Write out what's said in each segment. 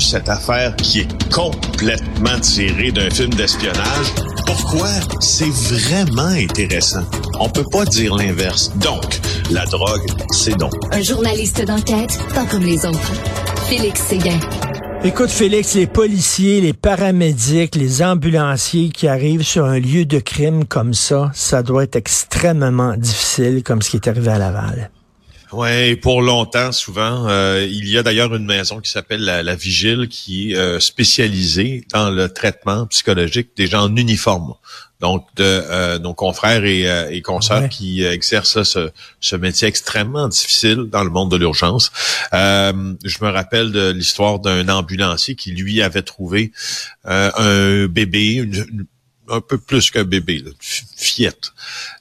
cette affaire qui est complètement tirée d'un film d'espionnage. Pourquoi? C'est vraiment intéressant. On peut pas dire l'inverse. Donc, la drogue, c'est donc. Un journaliste d'enquête, pas comme les autres. Félix Séguin. Écoute, Félix, les policiers, les paramédics, les ambulanciers qui arrivent sur un lieu de crime comme ça, ça doit être extrêmement difficile, comme ce qui est arrivé à Laval. Oui, pour longtemps, souvent. Euh, il y a d'ailleurs une maison qui s'appelle la, Vigile qui est euh, spécialisée dans le traitement psychologique des gens en uniforme. Donc, de euh, nos confrères et, et consoeurs qui exercent ce, ce, métier extrêmement difficile dans le monde de l'urgence. je me rappelle de l'histoire d'un ambulancier qui, lui, avait trouvé un bébé, une, un peu plus qu'un bébé, une fillette,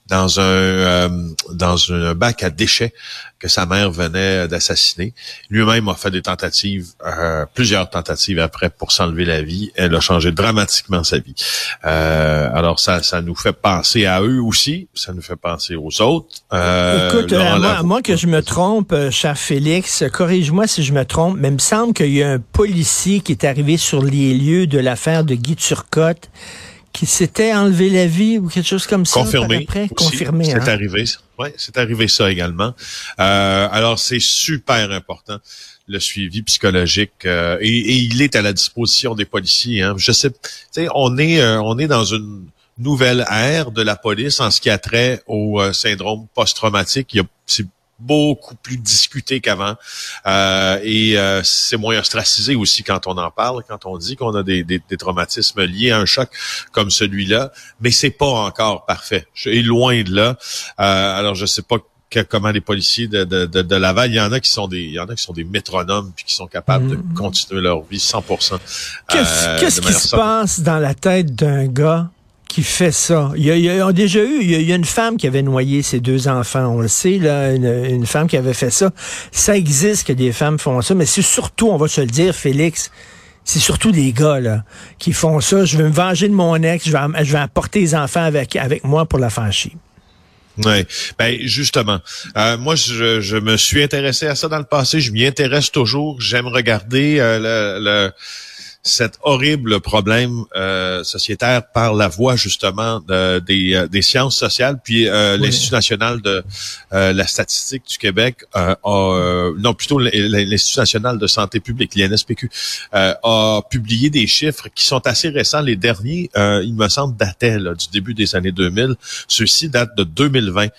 dans un dans un bac à déchets que sa mère venait d'assassiner. Lui-même a fait des tentatives, euh, plusieurs tentatives après pour s'enlever la vie. Elle a changé dramatiquement sa vie. Euh, alors ça, ça nous fait penser à eux aussi, ça nous fait penser aux autres. Euh, Écoute, moi, moi, que je me trompe, cher Félix, corrige-moi si je me trompe, mais il me semble qu'il y a un policier qui est arrivé sur les lieux de l'affaire de Guy Turcotte qui s'était enlevé la vie ou quelque chose comme ça. Confirmé. Confirmé. C'est hein? arrivé. Oui, c'est arrivé ça également. Euh, alors, c'est super important le suivi psychologique euh, et, il est à la disposition des policiers. Hein. Je sais, on est euh, on est dans une nouvelle ère de la police en ce qui a trait au syndrome post-traumatique. Il y a beaucoup plus discuté qu'avant. Euh, et euh, c'est moins ostracisé aussi quand on en parle, quand on dit qu'on a des, des, des, traumatismes liés à un choc comme celui-là. Mais c'est pas encore parfait. Je suis loin de là. Euh, alors je sais pas comment les policiers de, de, de, Laval, il y en a qui sont des, il y en a qui sont des métronomes puis qui sont capables de mm. continuer leur vie 100%. Qu'est-ce qui se passe dans la tête d'un gars qui fait ça. Il y a, déjà eu, il y a, une femme qui avait noyé ses deux enfants, on le sait, là, une, femme qui avait fait ça. Ça existe que des femmes font ça, mais c'est surtout, on va se le dire, Félix, c'est surtout des gars là, qui font ça. Je vais me venger de mon ex, je vais, je vais apporter les enfants avec, avec moi pour la faire chier. Oui, ben justement, euh, moi je, je, me suis intéressé à ça dans le passé, je m'y intéresse toujours, j'aime regarder euh, le, le cet horrible problème euh, sociétaire par la voie justement de, des, euh, des, sciences sociales, puis euh, l'Institut national de euh, la statistique du Québec a, non plutôt l'Institut national de santé publique, l'INSPQ, a publié des chiffres qui sont assez récents. Les derniers, il me semble, dataient du début des années 2000. Ceux-ci datent de 2020 et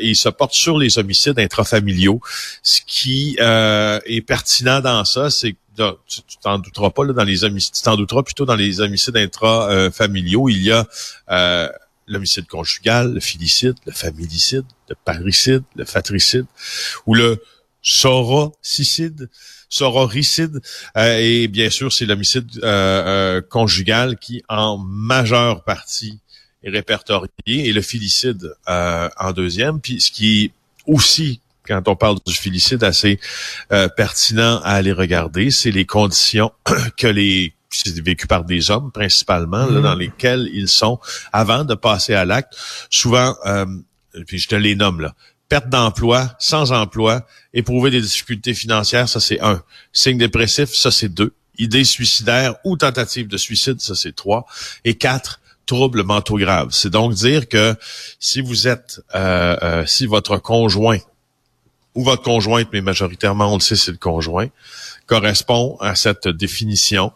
ils se portent sur les homicides intrafamiliaux. Ce qui est pertinent dans ça, c'est tu t'en douteras pas là, dans les homicides, tu t'en douteras plutôt dans les homicides intrafamiliaux. il y a euh, l'homicide conjugal, le filicide, le familicide, le parricide, le fatricide, ou le sororicide, sororicide, euh, et bien sûr c'est l'homicide euh, conjugal qui en majeure partie est répertorié, et le filicide en deuxième. Puis ce qui est aussi quand on parle du filicide assez euh, pertinent à aller regarder, c'est les conditions que les c'est vécu par des hommes principalement, là, dans mhm. lesquels ils sont avant de passer à l'acte. Souvent, euh, puis je te les nomme là, perte d'emploi, sans emploi, éprouver des difficultés financières, ça c'est un. Signe dépressif, ça c'est deux. Idées suicidaires ou tentative de suicide, ça c'est trois. Et quatre, troubles mentaux graves. C'est donc dire que si vous êtes, euh, euh si votre conjoint ou votre conjointe, mais majoritairement, on le sait, c'est le conjoint, correspond à cette définition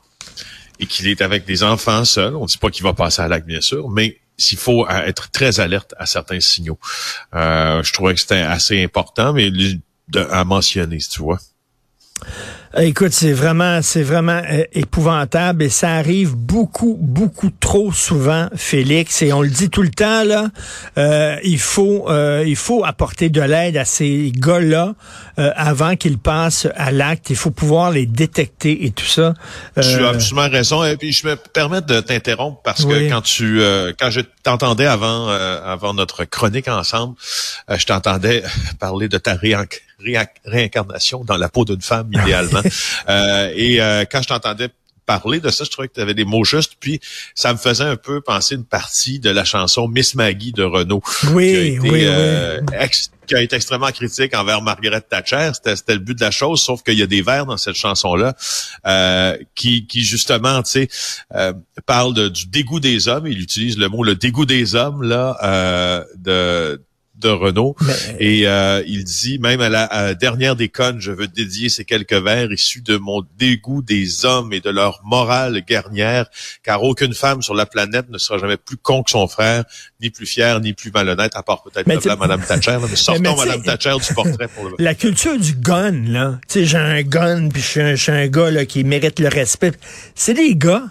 et qu'il est avec des enfants seuls. On ne dit pas qu'il va passer à l'acte, bien sûr, mais s'il faut être très alerte à certains signaux. Euh, je trouvais que c'était assez important, mais à mentionner, si tu vois. Euh, écoute, c'est vraiment, c'est vraiment euh, épouvantable et ça arrive beaucoup, beaucoup trop souvent, Félix. Et on le dit tout le temps là. Euh, il faut, il faut apporter de l'aide à ces gars-là avant qu'ils passent à l'acte. Il faut pouvoir les détecter et tout ça. Tu as absolument raison. Et puis je me permets de t'interrompre parce que quand tu, quand je t'entendais avant, avant notre chronique ensemble, je t'entendais parler de ta réincarnation dans la peau d'une femme idéalement. Euh, et euh, quand je t'entendais parler de ça, je trouvais que tu avais des mots justes, puis ça me faisait un peu penser une partie de la chanson Miss Maggie de Renault. Oui, oui, euh, qui a été extrêmement critique envers Margaret Thatcher. C'était le but de la chose, sauf qu'il y a des vers dans cette chanson-là euh, qui, qui justement, tu sais, euh, parle du dégoût des hommes. Il utilise le mot le dégoût des hommes là euh, de de Renault. Et euh, il dit, même à la, dernière des connes, je veux dédier ces quelques vers issus de mon dégoût des hommes et de leur morale guernière, car aucune femme sur la planète ne sera jamais plus con que son frère, ni plus fière, ni plus malhonnête, à part peut-être Madame Thatcher. mais sortons Madame Thatcher du portrait pour le... La culture du gun, là. Tu sais, j'ai un gun, puis je suis un, gars là, qui mérite le respect. C'est des gars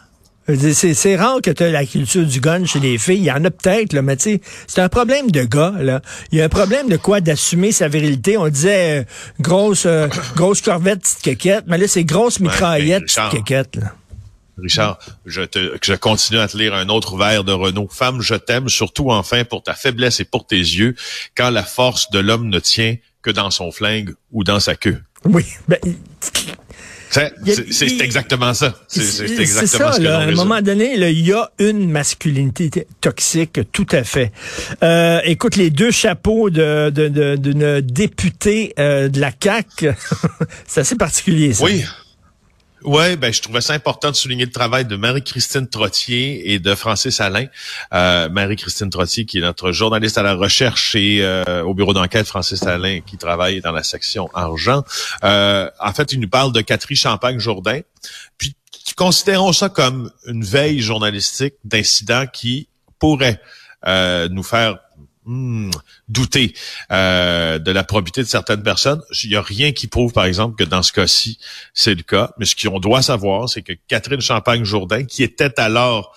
c'est rare que tu aies la culture du gun chez les filles. Il y en a peut-être, mais tu sais, c'est un problème de gars. Là. Il y a un problème de quoi d'assumer sa virilité. On disait euh, grosse euh, grosse corvette, petite quéquette, mais là, c'est grosse mitraillette, petite quéquette. Là. Richard, je, te, je continue à te lire un autre vers de Renaud. Femme, je t'aime, surtout enfin pour ta faiblesse et pour tes yeux, quand la force de l'homme ne tient que dans son flingue ou dans sa queue. Oui, ben, c'est exactement ça. C'est exactement ça. Là, à un moment donné, il y a une masculinité toxique, tout à fait. Euh, écoute, les deux chapeaux d'une de, de, députée euh, de la CAC, c'est assez particulier. Ça. Oui. Ouais, ben je trouvais ça important de souligner le travail de Marie-Christine Trottier et de Francis Alain. Euh, Marie-Christine Trottier, qui est notre journaliste à la recherche et euh, au bureau d'enquête, Francis Alain, qui travaille dans la section argent. Euh, en fait, il nous parle de Catherine Champagne-Jourdain. Puis considérons ça comme une veille journalistique d'incidents qui pourraient euh, nous faire Hmm, douter euh, de la probité de certaines personnes. Il n'y a rien qui prouve, par exemple, que dans ce cas-ci, c'est le cas. Mais ce qu'on doit savoir, c'est que Catherine Champagne-Jourdain, qui était alors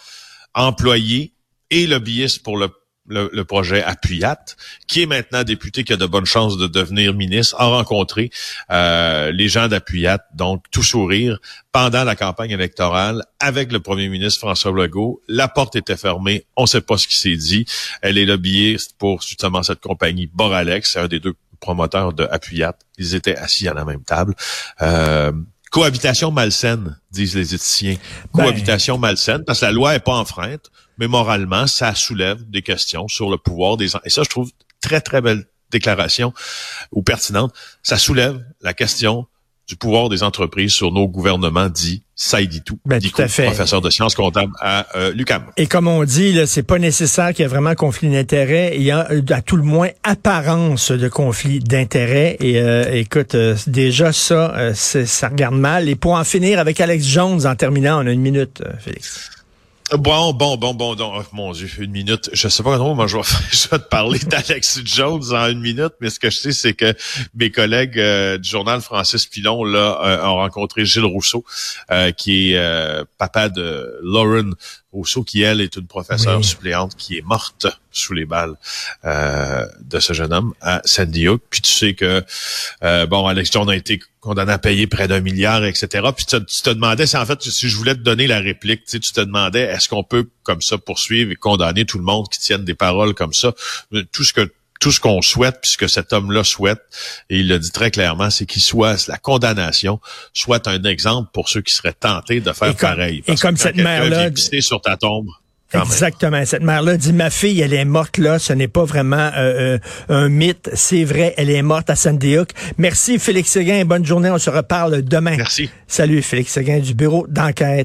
employée et lobbyiste pour le le, projet Appuyat, qui est maintenant député, qui a de bonnes chances de devenir ministre, a rencontré euh, les gens d'Appuyat, donc tout sourire, pendant la campagne électorale avec le premier ministre François Legault. La porte était fermée, on ne sait pas ce qui s'est dit. Elle est lobbyiste pour justement cette compagnie Boralex, c'est un des deux promoteurs de Appuyat. Ils étaient assis à la même table. Euh, Cohabitation malsaine, disent les éthiciens. Ben, Cohabitation malsaine, parce que la loi est pas enfreinte, mais moralement, ça soulève des questions sur le pouvoir des... Et ça, je trouve très, très belle déclaration ou pertinente. Ça soulève la question du pouvoir des entreprises sur nos gouvernements, dit Saïdi Tout, ben, tout à fait. professeur de sciences comptables à euh, l'UQAM. Et comme on dit, c'est pas nécessaire qu'il y ait vraiment conflit d'intérêts. Il y a à tout le moins apparence de conflit d'intérêts. Et euh, écoute, euh, déjà ça, euh, ça regarde mal. Et pour en finir avec Alex Jones, en terminant, on a une minute, Félix. Bon, bon, bon, bon, donc, oh, mon Dieu, une minute. Je sais pas comment je vais, je vais te parler d'Alex Jones en une minute, mais ce que je sais, c'est que mes collègues euh, du journal Francis Pilon là euh, ont rencontré Gilles Rousseau, euh, qui est papa de Lauren Rousseau, qui elle est une professeure suppléante qui est morte sous les balles euh, de ce jeune homme à Sandy Hook. Puis tu sais que euh, bon, Alex Jones a été condamné à payer près d'un milliard, etc. Puis tu, te demandais, c'est en fait, si je voulais te donner la réplique, tu, tu te demandais, est-ce qu'on peut comme ça poursuivre et condamner tout le monde qui tienne des paroles comme ça? Tout ce que tout ce qu'on souhaite, puisque cet homme-là souhaite, et il le dit très clairement, c'est qu'il soit la condamnation soit un exemple pour ceux qui seraient tentés de faire pareil. et comme cette mère-là, sur ta tombe. Exactement. Cette mère-là dit ma fille, elle est morte là. Ce n'est pas vraiment euh, euh, un mythe. C'est vrai, elle est morte à Sandy Hook. Merci Félix Seguin. Bonne journée. On se reparle demain. Merci. Salut Félix Seguin du bureau d'enquête.